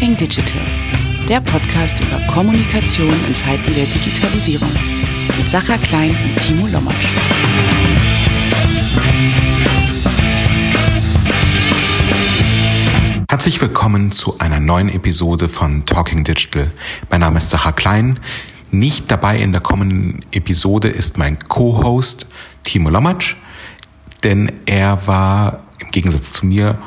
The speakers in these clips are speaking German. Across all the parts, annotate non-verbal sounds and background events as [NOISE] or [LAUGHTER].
Talking Digital, der Podcast über Kommunikation in Zeiten der Digitalisierung. Mit Sacha Klein und Timo Lommatsch. Herzlich willkommen zu einer neuen Episode von Talking Digital. Mein Name ist Sacha Klein. Nicht dabei in der kommenden Episode ist mein Co-Host Timo Lommatsch, denn er war im Gegensatz zu mir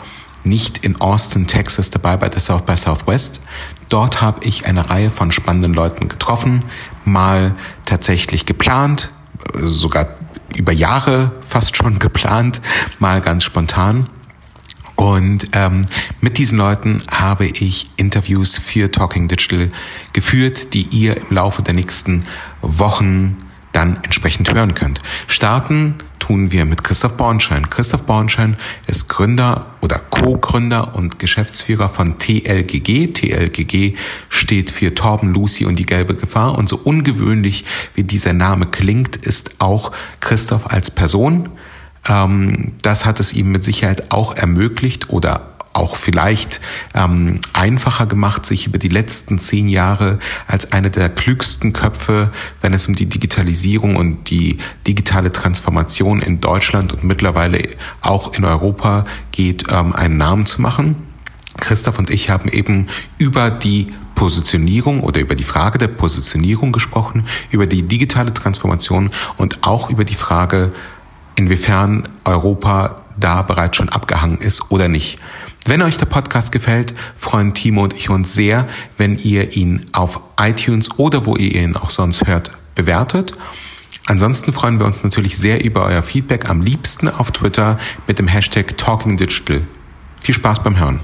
nicht in Austin, Texas dabei bei der South by Southwest. Dort habe ich eine Reihe von spannenden Leuten getroffen, mal tatsächlich geplant, sogar über Jahre fast schon [LAUGHS] geplant, mal ganz spontan. Und ähm, mit diesen Leuten habe ich Interviews für Talking Digital geführt, die ihr im Laufe der nächsten Wochen dann entsprechend hören könnt. Starten tun wir mit Christoph Bornschein. Christoph Bornschein ist Gründer oder Co-Gründer und Geschäftsführer von TLGG. TLGG steht für Torben, Lucy und die gelbe Gefahr. Und so ungewöhnlich wie dieser Name klingt, ist auch Christoph als Person. Ähm, das hat es ihm mit Sicherheit auch ermöglicht oder auch vielleicht ähm, einfacher gemacht, sich über die letzten zehn Jahre als eine der klügsten Köpfe, wenn es um die Digitalisierung und die digitale Transformation in Deutschland und mittlerweile auch in Europa geht, ähm, einen Namen zu machen. Christoph und ich haben eben über die Positionierung oder über die Frage der Positionierung gesprochen, über die digitale Transformation und auch über die Frage, inwiefern Europa da bereits schon abgehangen ist oder nicht. Wenn euch der Podcast gefällt, freuen Timo und ich uns sehr, wenn ihr ihn auf iTunes oder wo ihr ihn auch sonst hört, bewertet. Ansonsten freuen wir uns natürlich sehr über euer Feedback, am liebsten auf Twitter mit dem Hashtag TalkingDigital. Viel Spaß beim Hören.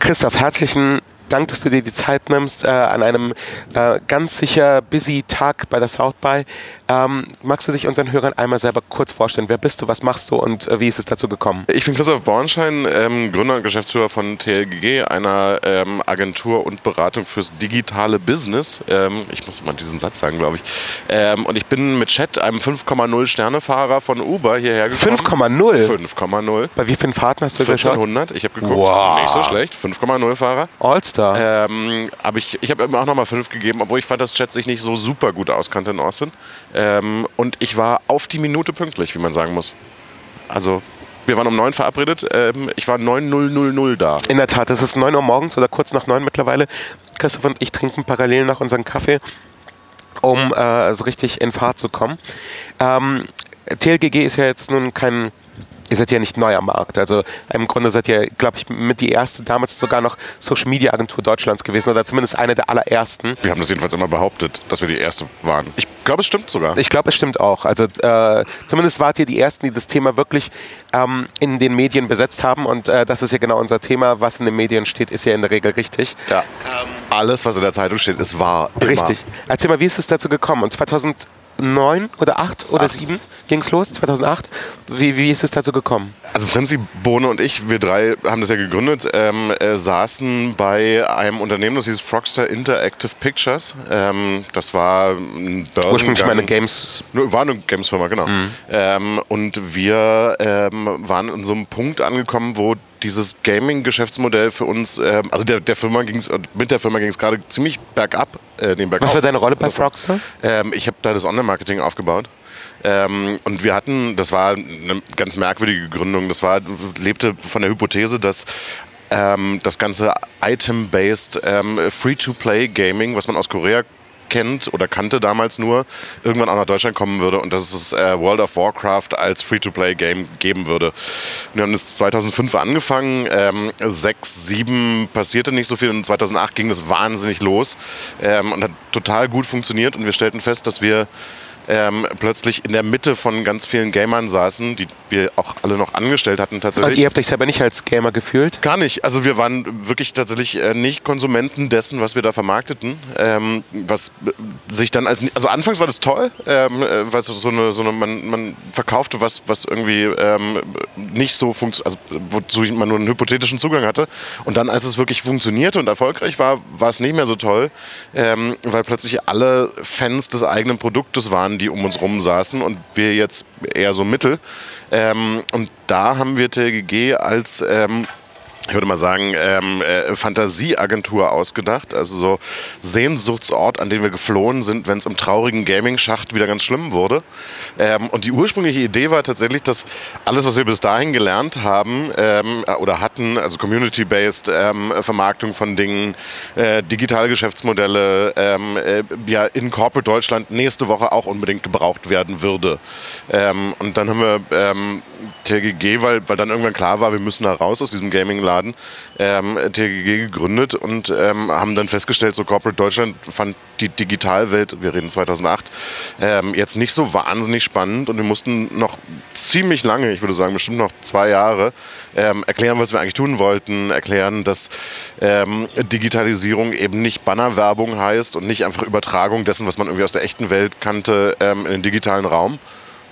Christoph, herzlichen Dank, dass du dir die Zeit nimmst äh, an einem äh, ganz sicher busy Tag bei der South by. Ähm, magst du dich unseren Hörern einmal selber kurz vorstellen? Wer bist du, was machst du und äh, wie ist es dazu gekommen? Ich bin Christoph Bornschein, ähm, Gründer und Geschäftsführer von TLGG, einer ähm, Agentur und Beratung fürs digitale Business. Ähm, ich muss mal diesen Satz sagen, glaube ich. Ähm, und ich bin mit Chat, einem 5,0 Sternefahrer von Uber hierher gekommen. 5,0? 5,0 Bei wie vielen Fahrten hast du 1400, ich habe geguckt, Wow. nicht so schlecht, 5,0 Fahrer. All-Star. Ähm, aber ich, ich habe ihm auch nochmal 5 gegeben, obwohl ich fand, dass Chat sich nicht so super gut auskannte in Austin. Ähm, und ich war auf die Minute pünktlich, wie man sagen muss. Also, wir waren um 9 verabredet, ähm, ich war 9.000 da. In der Tat, es ist 9 Uhr morgens oder kurz nach 9 mittlerweile. Christoph und ich trinken parallel noch unseren Kaffee, um äh, so richtig in Fahrt zu kommen. Ähm, TLGG ist ja jetzt nun kein, ihr seid ja nicht neu am Markt. Also im Grunde seid ihr, glaube ich, mit die erste, damals sogar noch Social Media Agentur Deutschlands gewesen oder zumindest eine der allerersten. Wir haben das jedenfalls immer behauptet, dass wir die Erste waren. Ich glaube, es stimmt sogar. Ich glaube, es stimmt auch. Also äh, zumindest wart ihr die Ersten, die das Thema wirklich ähm, in den Medien besetzt haben. Und äh, das ist ja genau unser Thema. Was in den Medien steht, ist ja in der Regel richtig. ja. Alles, was in der Zeitung steht, ist wahr. Immer. Richtig. Erzähl mal, wie ist es dazu gekommen? Und 2009 oder 8 oder Acht. 7 ging es los? 2008? Wie, wie ist es dazu gekommen? Also Franzi, Bohne und ich, wir drei haben das ja gegründet, ähm, äh, saßen bei einem Unternehmen, das hieß Frogster Interactive Pictures. Ähm, das war ein Börsengang. Ursprünglich meine Games. War eine Gamesfirma, genau. Ähm, und wir ähm, waren in so einem Punkt angekommen, wo dieses Gaming-Geschäftsmodell für uns, ähm, also der, der Firma ging's, mit der Firma ging es gerade ziemlich bergab, äh, den bergauf. Was war deine Rolle bei Frogster? ähm, ich habe da das Online-Marketing aufgebaut. Ähm, und wir hatten, das war eine ganz merkwürdige Gründung, das war, lebte von der Hypothese, dass ähm, das ganze Item-based ähm, Free-to-Play-Gaming, was man aus Korea kennt oder kannte damals nur, irgendwann auch nach Deutschland kommen würde und dass es äh, World of Warcraft als Free-to-Play-Game geben würde. Wir haben das 2005 angefangen, ähm, 6, 7 passierte nicht so viel und 2008 ging das wahnsinnig los ähm, und hat total gut funktioniert und wir stellten fest, dass wir ähm, plötzlich in der Mitte von ganz vielen Gamern saßen, die wir auch alle noch angestellt hatten Und tatsächlich. ihr habt euch selber nicht als Gamer gefühlt? Gar nicht. Also wir waren wirklich tatsächlich äh, nicht Konsumenten dessen, was wir da vermarkteten. Ähm, was äh, sich dann als also anfangs war das toll, ähm, äh, weil es so eine so eine man, man verkaufte was was irgendwie ähm, nicht so funktioniert, also wozu man nur einen hypothetischen Zugang hatte. Und dann als es wirklich funktionierte und erfolgreich war, war es nicht mehr so toll, ähm, weil plötzlich alle Fans des eigenen Produktes waren, die um uns rum saßen und wir jetzt eher so mittel. Ähm, und da haben wir TLGG als ähm, ich würde mal sagen, ähm, äh, Fantasieagentur ausgedacht. Also so Sehnsuchtsort, an den wir geflohen sind, wenn es im traurigen Gaming-Schacht wieder ganz schlimm wurde. Ähm, und die ursprüngliche Idee war tatsächlich, dass alles, was wir bis dahin gelernt haben ähm, äh, oder hatten, also Community-based ähm, Vermarktung von Dingen, äh, digitale Geschäftsmodelle, ähm, äh, ja in Corporate Deutschland nächste Woche auch unbedingt gebraucht werden würde. Ähm, und dann haben wir TGG, weil, weil dann irgendwann klar war, wir müssen da raus aus diesem Gaming-Laden, ähm, TGG gegründet und ähm, haben dann festgestellt, so Corporate Deutschland fand die Digitalwelt, wir reden 2008, ähm, jetzt nicht so wahnsinnig spannend und wir mussten noch ziemlich lange, ich würde sagen bestimmt noch zwei Jahre, ähm, erklären, was wir eigentlich tun wollten, erklären, dass ähm, Digitalisierung eben nicht Bannerwerbung heißt und nicht einfach Übertragung dessen, was man irgendwie aus der echten Welt kannte, ähm, in den digitalen Raum.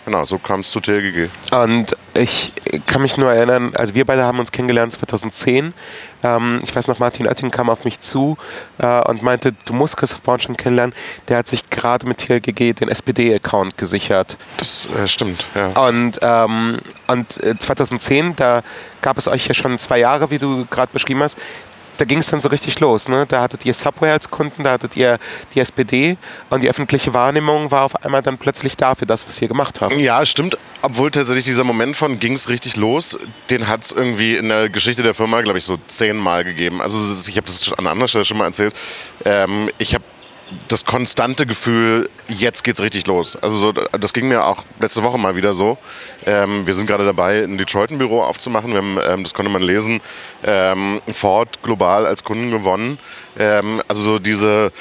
Genau, so kam es zu TLGG. Und ich kann mich nur erinnern, also wir beide haben uns kennengelernt 2010. Ähm, ich weiß noch, Martin Oetting kam auf mich zu äh, und meinte, du musst Christoph schon kennenlernen. Der hat sich gerade mit TLGG den SPD-Account gesichert. Das äh, stimmt, ja. Und, ähm, und 2010, äh, da gab es euch ja schon zwei Jahre, wie du gerade beschrieben hast da ging es dann so richtig los. Ne? Da hattet ihr Subway als Kunden, da hattet ihr die SPD und die öffentliche Wahrnehmung war auf einmal dann plötzlich da für das, was ihr gemacht habt. Ja, stimmt. Obwohl tatsächlich dieser Moment von ging es richtig los, den hat es irgendwie in der Geschichte der Firma, glaube ich, so zehnmal gegeben. Also ich habe das an anderer Stelle schon mal erzählt. Ähm, ich habe das konstante Gefühl, jetzt geht's richtig los. Also so, das ging mir auch letzte Woche mal wieder so. Ähm, wir sind gerade dabei, ein Detroit ein Büro aufzumachen. Wir haben, ähm, das konnte man lesen, ähm, Ford global als Kunden gewonnen. Ähm, also so diese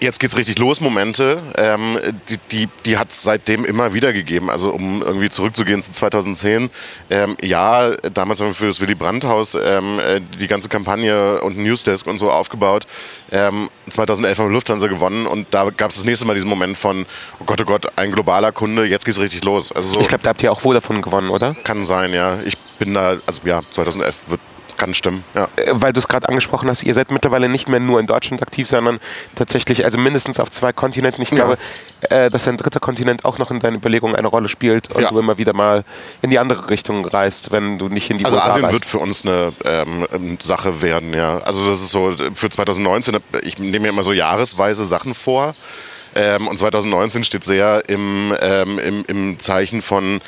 Jetzt geht's richtig los, Momente. Ähm, die die, die hat es seitdem immer wieder gegeben. Also um irgendwie zurückzugehen zu 2010. Ähm, ja, damals haben wir für das Willy Brandt-Haus ähm, äh, die ganze Kampagne und Newsdesk und so aufgebaut. 2011 ähm, haben wir Lufthansa gewonnen und da gab es das nächste Mal diesen Moment von, oh Gott, oh Gott, ein globaler Kunde, jetzt geht's richtig los. Also so, ich glaube, da habt ihr auch wohl davon gewonnen, oder? Kann sein, ja. Ich bin da, also ja, 2011 wird kann stimmen, ja. Äh, weil du es gerade angesprochen hast, ihr seid mittlerweile nicht mehr nur in Deutschland aktiv, sondern tatsächlich, also mindestens auf zwei Kontinenten. Ich glaube, ja. äh, dass ein dritter Kontinent auch noch in deinen Überlegungen eine Rolle spielt und ja. du immer wieder mal in die andere Richtung reist, wenn du nicht in die also USA Asien reist. wird für uns eine ähm, Sache werden, ja. Also das ist so für 2019, ich nehme mir immer so jahresweise Sachen vor. Ähm, und 2019 steht sehr im, ähm, im, im Zeichen von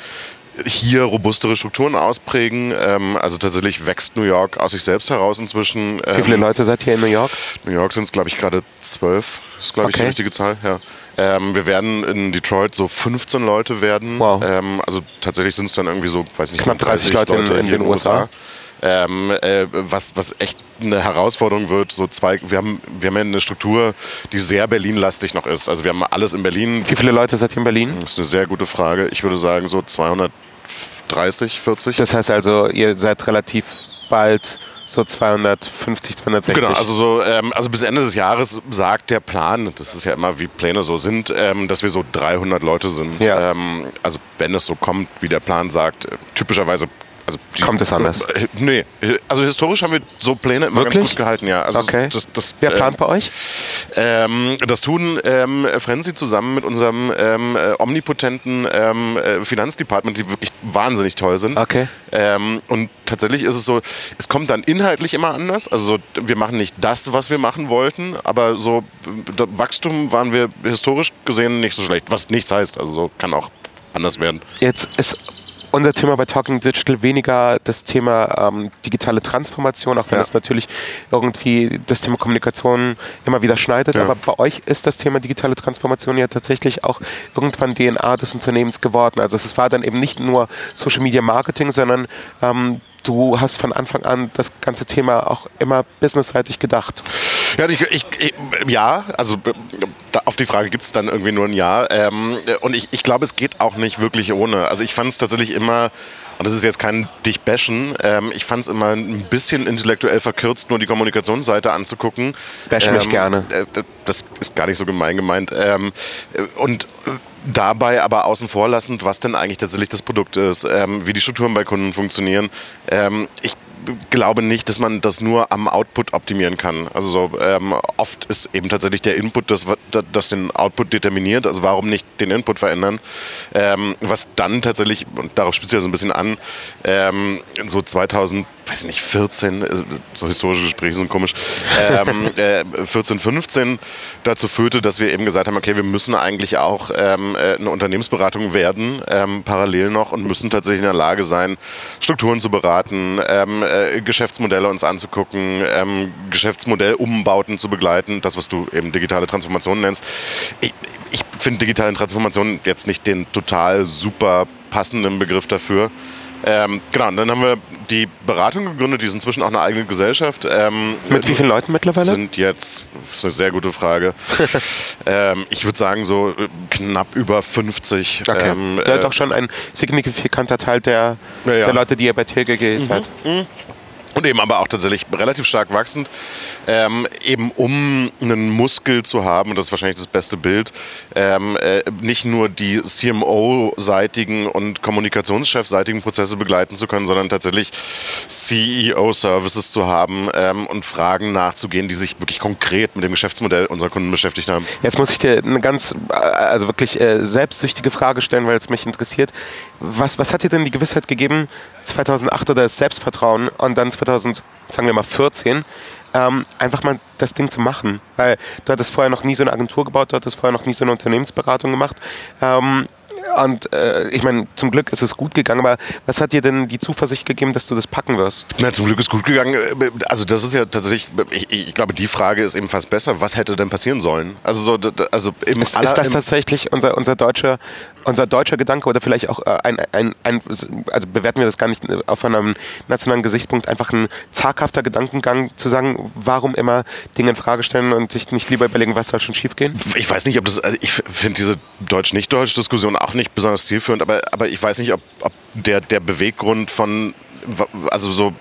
hier robustere Strukturen ausprägen. Ähm, also tatsächlich wächst New York aus sich selbst heraus inzwischen. Ähm, Wie viele ähm, Leute seid ihr in New York? New York sind es, glaube ich, gerade zwölf. Ist, glaube ich, die richtige Zahl. Ja. Ähm, wir werden in Detroit so 15 Leute werden. Wow. Ähm, also tatsächlich sind es dann irgendwie so, weiß nicht, knapp 30, 30 Leute, Leute in, in den USA. USA. Ähm, äh, was, was echt eine Herausforderung wird. So zwei, wir, haben, wir haben ja eine Struktur, die sehr Berlin-lastig noch ist. Also wir haben alles in Berlin. Wie viele Leute seid ihr in Berlin? Das ist eine sehr gute Frage. Ich würde sagen so 230, 40. Das heißt also, ihr seid relativ bald so 250, 260. Genau, also so, ähm, also bis Ende des Jahres sagt der Plan, das ist ja immer wie Pläne so sind, ähm, dass wir so 300 Leute sind. Ja. Ähm, also wenn es so kommt, wie der Plan sagt, typischerweise also die, Kommt es anders? Äh, nee, also historisch haben wir so Pläne immer Wirklich? ganz gut gehalten, ja. Also okay. Das, das, Wer plant ähm, bei euch? Ähm, das tun ähm, Frenzy zusammen mit unserem ähm, äh, omnipotenten ähm, äh, Finanzdepartment, die wirklich wahnsinnig toll sind. Okay. Ähm, und tatsächlich ist es so, es kommt dann inhaltlich immer anders. Also so, wir machen nicht das, was wir machen wollten, aber so Wachstum waren wir historisch gesehen nicht so schlecht, was nichts heißt. Also so kann auch anders werden. Jetzt ist unser Thema bei Talking Digital weniger das Thema ähm, digitale Transformation, auch wenn es natürlich irgendwie das Thema Kommunikation immer wieder schneidet. Ja. Aber bei euch ist das Thema digitale Transformation ja tatsächlich auch irgendwann DNA des Unternehmens geworden. Also es war dann eben nicht nur Social Media Marketing, sondern ähm, du hast von Anfang an das ganze Thema auch immer businessseitig gedacht. Ja, ich, ich, ja also auf die Frage gibt es dann irgendwie nur ein Ja. Ähm, und ich, ich glaube, es geht auch nicht wirklich ohne. Also ich fand es tatsächlich immer, und das ist jetzt kein dich bashen, ähm, ich fand es immer ein bisschen intellektuell verkürzt, nur die Kommunikationsseite anzugucken. Bash mich ähm, gerne. Äh, das ist gar nicht so gemein gemeint. Ähm, und dabei aber außen vor lassend, was denn eigentlich tatsächlich das Produkt ist, ähm, wie die Strukturen bei Kunden funktionieren. Ähm, ich glaube nicht, dass man das nur am Output optimieren kann. Also so, ähm, oft ist eben tatsächlich der Input das, das den Output determiniert. Also warum nicht den Input verändern? Ähm, was dann tatsächlich, und darauf spitzt ja so ein bisschen an, ähm, so 2000 weiß nicht, 14, äh, so historische Gespräche sind komisch, ähm, [LAUGHS] äh, 14, 15 dazu führte, dass wir eben gesagt haben, okay, wir müssen eigentlich auch ähm, äh, eine Unternehmensberatung werden, ähm, parallel noch und müssen tatsächlich in der Lage sein, Strukturen zu beraten, ähm, äh, Geschäftsmodelle uns anzugucken, ähm, Geschäftsmodellumbauten zu begleiten, das, was du eben digitale Transformation nennst. Ich, ich finde digitale Transformation jetzt nicht den total super passenden Begriff dafür. Ähm, genau, und dann haben wir die Beratung gegründet, die ist inzwischen auch eine eigene Gesellschaft. Ähm, Mit wie vielen Leuten mittlerweile? Sind jetzt, das ist eine sehr gute Frage. [LAUGHS] ähm, ich würde sagen, so äh, knapp über 50. Okay. Ähm, ja, äh, doch schon ein signifikanter Teil der, Ja, ja. der Leute, die ihr bei TLGG seid. Und eben aber auch tatsächlich relativ stark wachsend, ähm, eben um einen Muskel zu haben, und das ist wahrscheinlich das beste Bild, ähm, äh, nicht nur die CMO-seitigen und Kommunikationschef-seitigen Prozesse begleiten zu können, sondern tatsächlich CEO-Services zu haben ähm, und Fragen nachzugehen, die sich wirklich konkret mit dem Geschäftsmodell unserer Kunden beschäftigt haben. Jetzt muss ich dir eine ganz, also wirklich äh, selbstsüchtige Frage stellen, weil es mich interessiert. Was, was hat dir denn die Gewissheit gegeben, 2008 oder das Selbstvertrauen und dann 2000, sagen wir mal 14, ähm, einfach mal das Ding zu machen? Weil du hattest vorher noch nie so eine Agentur gebaut, du hattest vorher noch nie so eine Unternehmensberatung gemacht. Ähm, und äh, ich meine, zum Glück ist es gut gegangen, aber was hat dir denn die Zuversicht gegeben, dass du das packen wirst? Na, zum Glück ist gut gegangen. Also das ist ja tatsächlich, ich, ich glaube, die Frage ist eben fast besser. Was hätte denn passieren sollen? Also so, also im Ist, aller- ist das tatsächlich unser, unser, deutscher, unser deutscher Gedanke oder vielleicht auch äh, ein, ein, ein, also bewerten wir das gar nicht äh, auf einem nationalen Gesichtspunkt, einfach ein zaghafter Gedankengang zu sagen, warum immer Dinge in Frage stellen und sich nicht lieber überlegen, was soll schon schiefgehen? ich weiß nicht, ob das, also ich finde diese Deutsch-Nicht-Deutsch-Diskussion auch nicht besonders zielführend, aber, aber ich weiß nicht, ob, ob der, der Beweggrund von, also so,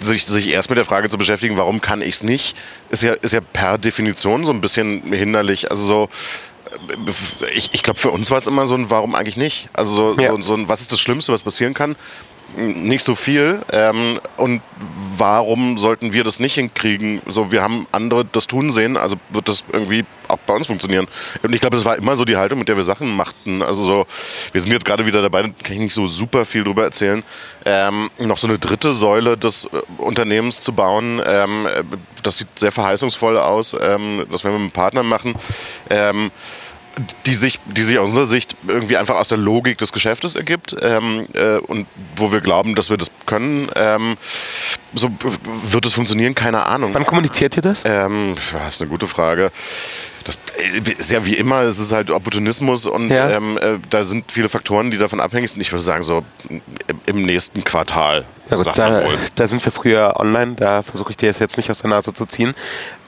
sich, sich erst mit der Frage zu beschäftigen, warum kann ich es nicht, ist ja, ist ja per Definition so ein bisschen hinderlich. Also so, ich, ich glaube, für uns war es immer so ein Warum eigentlich nicht? Also so, Ja. so, so ein Was ist das Schlimmste, was passieren kann? Nicht so viel. Ähm, und warum sollten wir das nicht hinkriegen? So, wir haben andere das tun sehen, also wird das irgendwie auch bei uns funktionieren. Und ich glaube, das war immer so die Haltung, mit der wir Sachen machten. Also so, wir sind jetzt gerade wieder dabei, da kann ich nicht so super viel drüber erzählen, ähm, noch so eine dritte Säule des äh, Unternehmens zu bauen. Ähm, äh, das sieht sehr verheißungsvoll aus. Ähm, das werden wir mit einem Partner machen. Die sich, die sich aus unserer Sicht irgendwie einfach aus der Logik des Geschäftes ergibt ähm, äh, und wo wir glauben, dass wir das können. Ähm, so wird es funktionieren, keine Ahnung. Wann kommuniziert ihr das? Ähm, das ist eine gute Frage. Das ist ja wie immer, es ist halt Opportunismus und Ja. ähm, äh, da sind viele Faktoren, die davon abhängig sind. Ich würde sagen, so im, im nächsten Quartal. Ja, gut, da, da sind wir früher online, da versuche ich dir das jetzt nicht aus der Nase zu ziehen.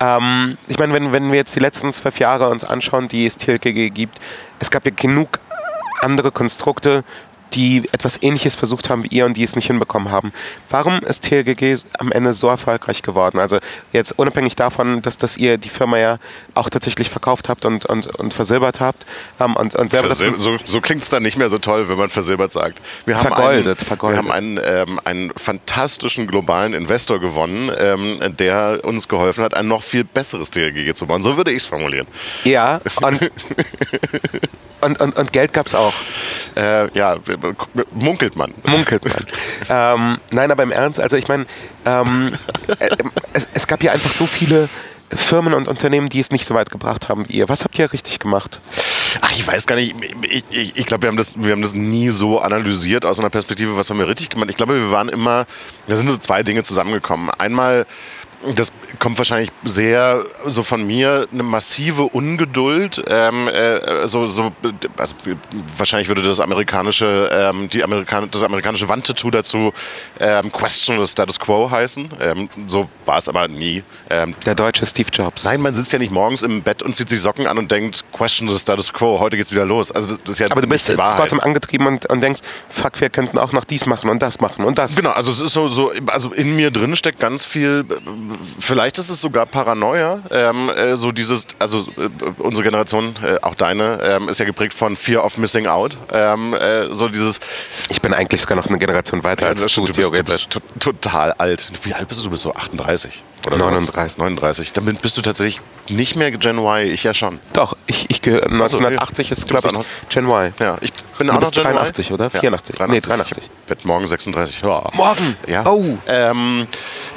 Ähm, ich meine, wenn, wenn wir jetzt die letzten zwölf Jahre uns anschauen, die es TLKG gibt, es gab ja genug andere Konstrukte, die etwas Ähnliches versucht haben wie ihr und die es nicht hinbekommen haben. Warum ist TLGG am Ende so erfolgreich geworden? Also jetzt unabhängig davon, dass, dass ihr die Firma ja auch tatsächlich verkauft habt und, und, und versilbert habt ähm, und, und selber Versil so so klingt es dann nicht mehr so toll, wenn man versilbert sagt. Wir haben Vergoldet, einen, vergoldet. Wir haben einen, ähm, einen fantastischen globalen Investor gewonnen, ähm, der uns geholfen hat, ein noch viel besseres TLGG zu bauen. So würde ich es formulieren. Ja, und, [LAUGHS] und, und, und Geld gab es auch. Äh, ja, munkelt man. Munkelt man. ähm, nein, aber im Ernst, also ich meine, ähm, äh, es, es gab ja einfach so viele Firmen und Unternehmen, die es nicht so weit gebracht haben wie ihr. Was habt ihr richtig gemacht? Ach, ich weiß gar nicht. Ich, ich, ich glaube, wir, haben das- wir haben das nie so analysiert aus einer Perspektive, was haben wir richtig gemacht. Ich glaube, wir waren immer, da sind so zwei Dinge zusammengekommen. Einmal, das kommt wahrscheinlich sehr so von mir, eine massive Ungeduld. Ähm, äh, so, so, also, wahrscheinlich würde das amerikanische, ähm, die Amerikan das amerikanische Wandtattoo dazu ähm, Question the Status Quo heißen. Ähm, so war es aber nie. Ähm, Der deutsche Steve Jobs. Nein, man sitzt ja nicht morgens im Bett und zieht sich Socken an und denkt, question the status quo, heute geht's wieder los. Also das, das ist ja Aber du bist trotzdem angetrieben und, und denkst, fuck, wir könnten auch noch dies machen und das machen und das. Genau, also es ist so, so, also in mir drin steckt ganz viel vielleicht ist es sogar Paranoia. Ähm, äh, so dieses, also äh, unsere Generation, äh, auch deine, ähm, ist ja geprägt von Fear of Missing Out. Ähm, äh, so dieses. Ich bin eigentlich sogar noch eine Generation weiter als du, du, bist, du bist total alt. Wie alt bist du? Du bist so 38 oder 39. 39. Dann bist du tatsächlich nicht mehr Gen Y. Ich ja schon. Doch, ich, ich gehöre. 1980 also, ist, glaube ich, Gen Y. Ja, ich bin du auch noch 83, y? oder? 84. Ja, 83. Nee, 83. Ich werde morgen 36. Ja. Morgen? Ja. Oh. Ähm,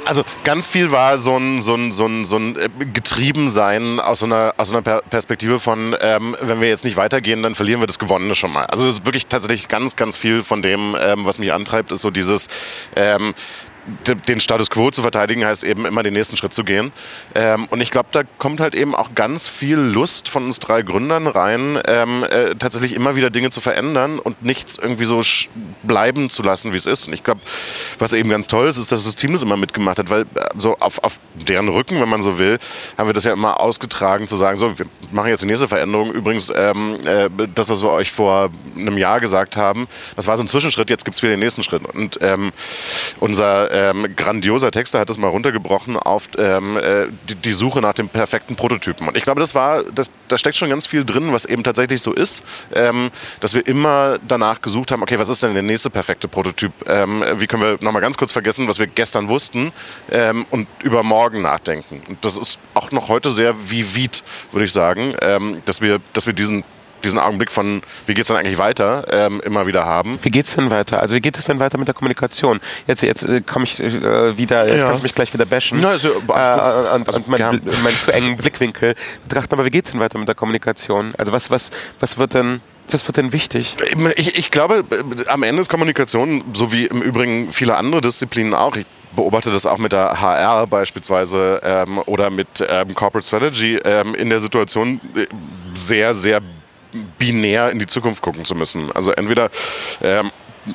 also ganz viel war so ein, so ein, so ein, so ein äh, Getriebensein aus so einer, aus so einer Perspektive von, ähm, wenn wir jetzt nicht weitergehen, dann verlieren wir das Gewonnene schon mal. Also es ist wirklich tatsächlich ganz, ganz viel von dem, ähm, was mich antreibt, ist so dieses, ähm, den Status quo zu verteidigen, heißt eben immer den nächsten Schritt zu gehen. Ähm, und ich glaube, da kommt halt eben auch ganz viel Lust von uns drei Gründern rein, ähm, äh, tatsächlich immer wieder Dinge zu verändern und nichts irgendwie so bleiben zu lassen, wie es ist. Und ich glaube, was eben ganz toll ist, ist, dass das Team das immer mitgemacht hat, weil äh, so auf, auf deren Rücken, wenn man so will, haben wir das ja immer ausgetragen, zu sagen, so, wir machen jetzt die nächste Veränderung. Übrigens, ähm, äh, das, was wir euch vor einem Jahr gesagt haben, das war so ein Zwischenschritt, jetzt gibt es wieder den nächsten Schritt. Und ähm, unser ähm, grandioser Texter hat es mal runtergebrochen auf ähm, äh, die, die, Suche nach dem perfekten Prototypen. Und ich glaube, das war, das, da steckt schon ganz viel drin, was eben tatsächlich so ist, ähm, dass wir immer danach gesucht haben, okay, was ist denn der nächste perfekte Prototyp? Ähm, wie können wir nochmal ganz kurz vergessen, was wir gestern wussten ähm, und über morgen nachdenken. Und das ist auch noch heute sehr vivid, würde ich sagen, ähm, dass wir, dass wir diesen diesen Augenblick von, wie geht es denn eigentlich weiter, ähm, immer wieder haben. Wie geht es denn weiter? Also wie geht es denn weiter mit der Kommunikation? Jetzt, jetzt äh, komme ich äh, wieder, jetzt ja. kannst du mich gleich wieder bashen Na, also, äh, und, also, und meinen ja. mein zu engen Blickwinkel betrachten. Aber wie geht es denn weiter mit der Kommunikation? Also was, was, was wird denn was wird denn wichtig? Ich, ich, glaube, äh, am Ende ist Kommunikation, so wie im Übrigen viele andere Disziplinen auch, ich beobachte das auch mit der HR beispielsweise ähm, oder mit ähm, Corporate Strategy, ähm, in der Situation äh, sehr, sehr binär in die Zukunft gucken zu müssen. Also entweder ähm,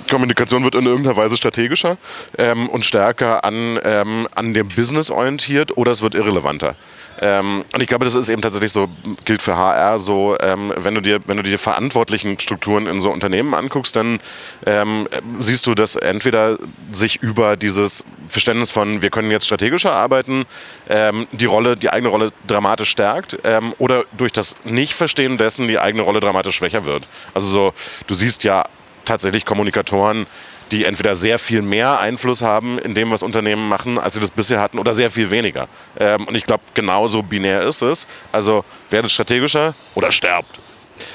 Kommunikation wird in irgendeiner Weise strategischer ähm, und stärker an, ähm, an dem Business orientiert oder es wird irrelevanter. Ähm, und ich glaube, das ist eben tatsächlich so, gilt für HR so, ähm, wenn du dir, wenn du dir verantwortlichen Strukturen in so Unternehmen anguckst, dann ähm, siehst du, dass entweder sich über dieses Verständnis von, wir können jetzt strategischer arbeiten, ähm, die Rolle, die eigene Rolle dramatisch stärkt ähm, oder durch das Nicht-Verstehen dessen die eigene Rolle dramatisch schwächer wird. Also so, du siehst ja tatsächlich Kommunikatoren, die entweder sehr viel mehr Einfluss haben in dem, was Unternehmen machen, als sie das bisher hatten, oder sehr viel weniger. Ähm, und ich glaube, genauso binär ist es. Also werdet strategischer oder sterbt.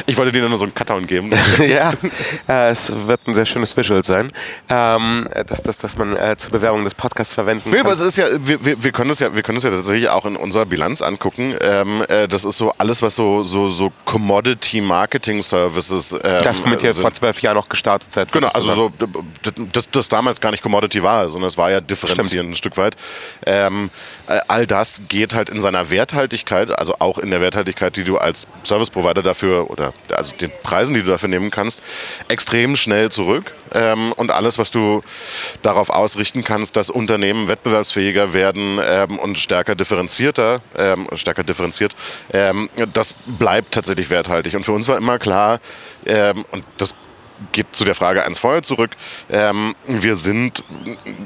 Ich wollte dir nur so einen Cutdown geben. [LAUGHS] ja, äh, es wird ein sehr schönes Visual sein, ähm, dass, dass, dass man äh, zur Bewerbung des Podcasts verwenden kann. Nee, aber es ist ja, wir, wir, wir können es ja, wir können es ja tatsächlich auch in unserer Bilanz angucken. Ähm, äh, das ist so alles, was so, so, so Commodity Marketing Services. Ähm, das, womit ihr vor zwölf Jahren noch gestartet seid. Genau, also so, das, das damals gar nicht Commodity war, sondern es war ja differenzierend ein Stück weit. Ähm, äh, all das geht halt in seiner Werthaltigkeit, also auch in der Werthaltigkeit, die du als Service Provider dafür oder also den Preisen, die du dafür nehmen kannst, extrem schnell zurück. Ähm, und alles, was du darauf ausrichten kannst, dass Unternehmen wettbewerbsfähiger werden ähm, und stärker differenzierter, ähm, stärker differenziert, ähm, das bleibt tatsächlich werthaltig. Und für uns war immer klar, ähm, und das geht zu der Frage eins vorher zurück. Ähm, wir sind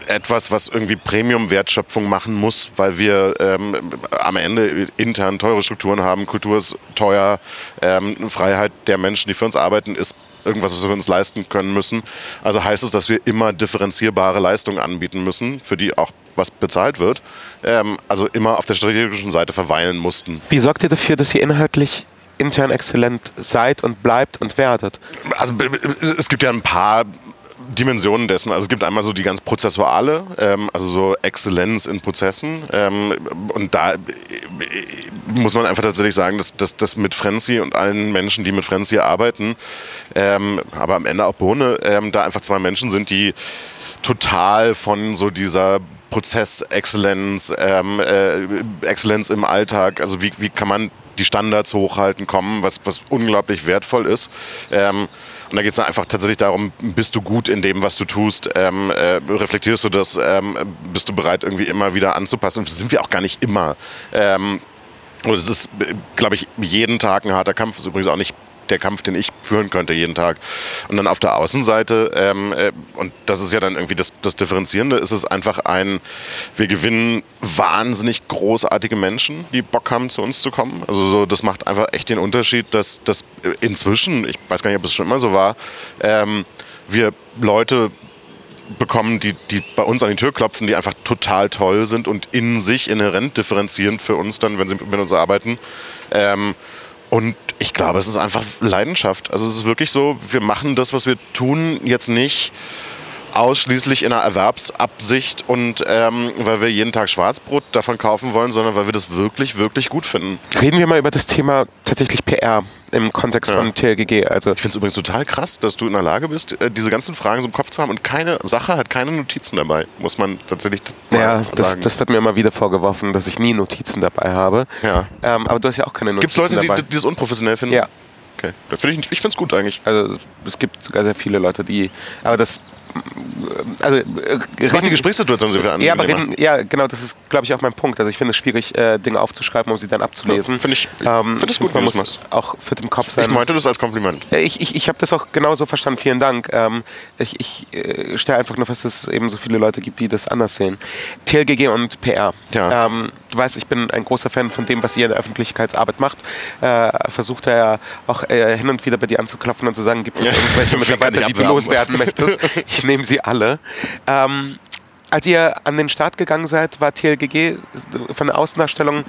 etwas, was irgendwie Premium-Wertschöpfung machen muss, weil wir ähm, am Ende intern teure Strukturen haben. Kultur ist teuer. Ähm, Freiheit der Menschen, die für uns arbeiten, ist irgendwas, was wir uns leisten können müssen. Also heißt es, dass wir immer differenzierbare Leistungen anbieten müssen, für die auch was bezahlt wird. Ähm, also immer auf der strategischen Seite verweilen mussten. Wie sorgt ihr dafür, dass ihr inhaltlich intern exzellent seid und bleibt und werdet? Also es gibt ja ein paar Dimensionen dessen. Also es gibt einmal so die ganz prozessuale, ähm, also so Exzellenz in Prozessen. Ähm, und da äh, muss man einfach tatsächlich sagen, dass, dass mit Frenzy und allen Menschen, die mit Frenzy arbeiten, ähm, aber am Ende auch Bohne, ähm, da einfach zwei Menschen sind, die total von so dieser Prozessexzellenz, ähm, äh, Exzellenz im Alltag, also wie, wie kann man die Standards hochhalten, kommen, was, was unglaublich wertvoll ist. Ähm, und da geht es einfach tatsächlich darum, bist du gut in dem, was du tust? Ähm, äh, reflektierst du das? Ähm, bist du bereit, irgendwie immer wieder anzupassen? Und das sind wir auch gar nicht immer. Ähm, und es ist, glaube ich, jeden Tag ein harter Kampf. Das ist übrigens auch nicht der Kampf, den ich führen könnte jeden Tag. Und dann auf der Außenseite, ähm, äh, und das ist ja dann irgendwie das, das Differenzierende, ist es einfach ein, wir gewinnen wahnsinnig großartige Menschen, die Bock haben, zu uns zu kommen. Also so, das macht einfach echt den Unterschied, dass, dass inzwischen, ich weiß gar nicht, ob es schon immer so war, ähm, wir Leute bekommen, die, die bei uns an die Tür klopfen, die einfach total toll sind und in sich inhärent differenzierend für uns dann, wenn sie mit uns arbeiten. Ähm, und ich glaube, es ist einfach Leidenschaft. Also es ist wirklich so, wir machen das, was wir tun, jetzt nicht ausschließlich in einer Erwerbsabsicht und ähm, weil wir jeden Tag Schwarzbrot davon kaufen wollen, sondern weil wir das wirklich, wirklich gut finden. Reden wir mal über das Thema tatsächlich PR im Kontext Ja. von TLGG. Also Ich finde es übrigens total krass, dass du in der Lage bist, äh, diese ganzen Fragen so im Kopf zu haben und keine Sache hat keine Notizen dabei, muss man tatsächlich ja, das, sagen. das wird mir immer wieder vorgeworfen, dass ich nie Notizen dabei habe. Ja. Ähm, aber du hast ja auch keine Notizen Gibt es Leute, die, dabei. das unprofessionell finden? Ja. Okay. Find ich ich finde es gut eigentlich. Also es gibt sogar sehr viele Leute, die. Aber das. Also, äh, Das macht die Gesprächssituation so viel an. ja, aber reden, ja, genau, das ist, glaube ich, auch mein Punkt. Also ich finde es schwierig, äh, Dinge aufzuschreiben, um sie dann abzulesen. Ja, finde ich- ähm, finde es gut, man muss das auch fit im Kopf sein. Ich meinte das als Kompliment. Ja, Ich, ich, ich habe das auch genauso verstanden, vielen Dank. Ähm, ich ich äh, stelle einfach nur fest, dass es eben so viele Leute gibt, die das anders sehen. TLGG und PR. Ja. Ähm, du weißt, ich bin ein großer Fan von dem, was ihr in der Öffentlichkeitsarbeit macht. Äh, Versucht da ja auch äh, hin und wieder bei dir anzuklopfen und zu sagen, gibt es Ja. irgendwelche [LAUGHS] Mitarbeiter, die du loswerden möchtest? [LAUGHS] Ich nehme sie alle. Ähm, als ihr an den Start gegangen seid, war TLGG von der Außendarstellung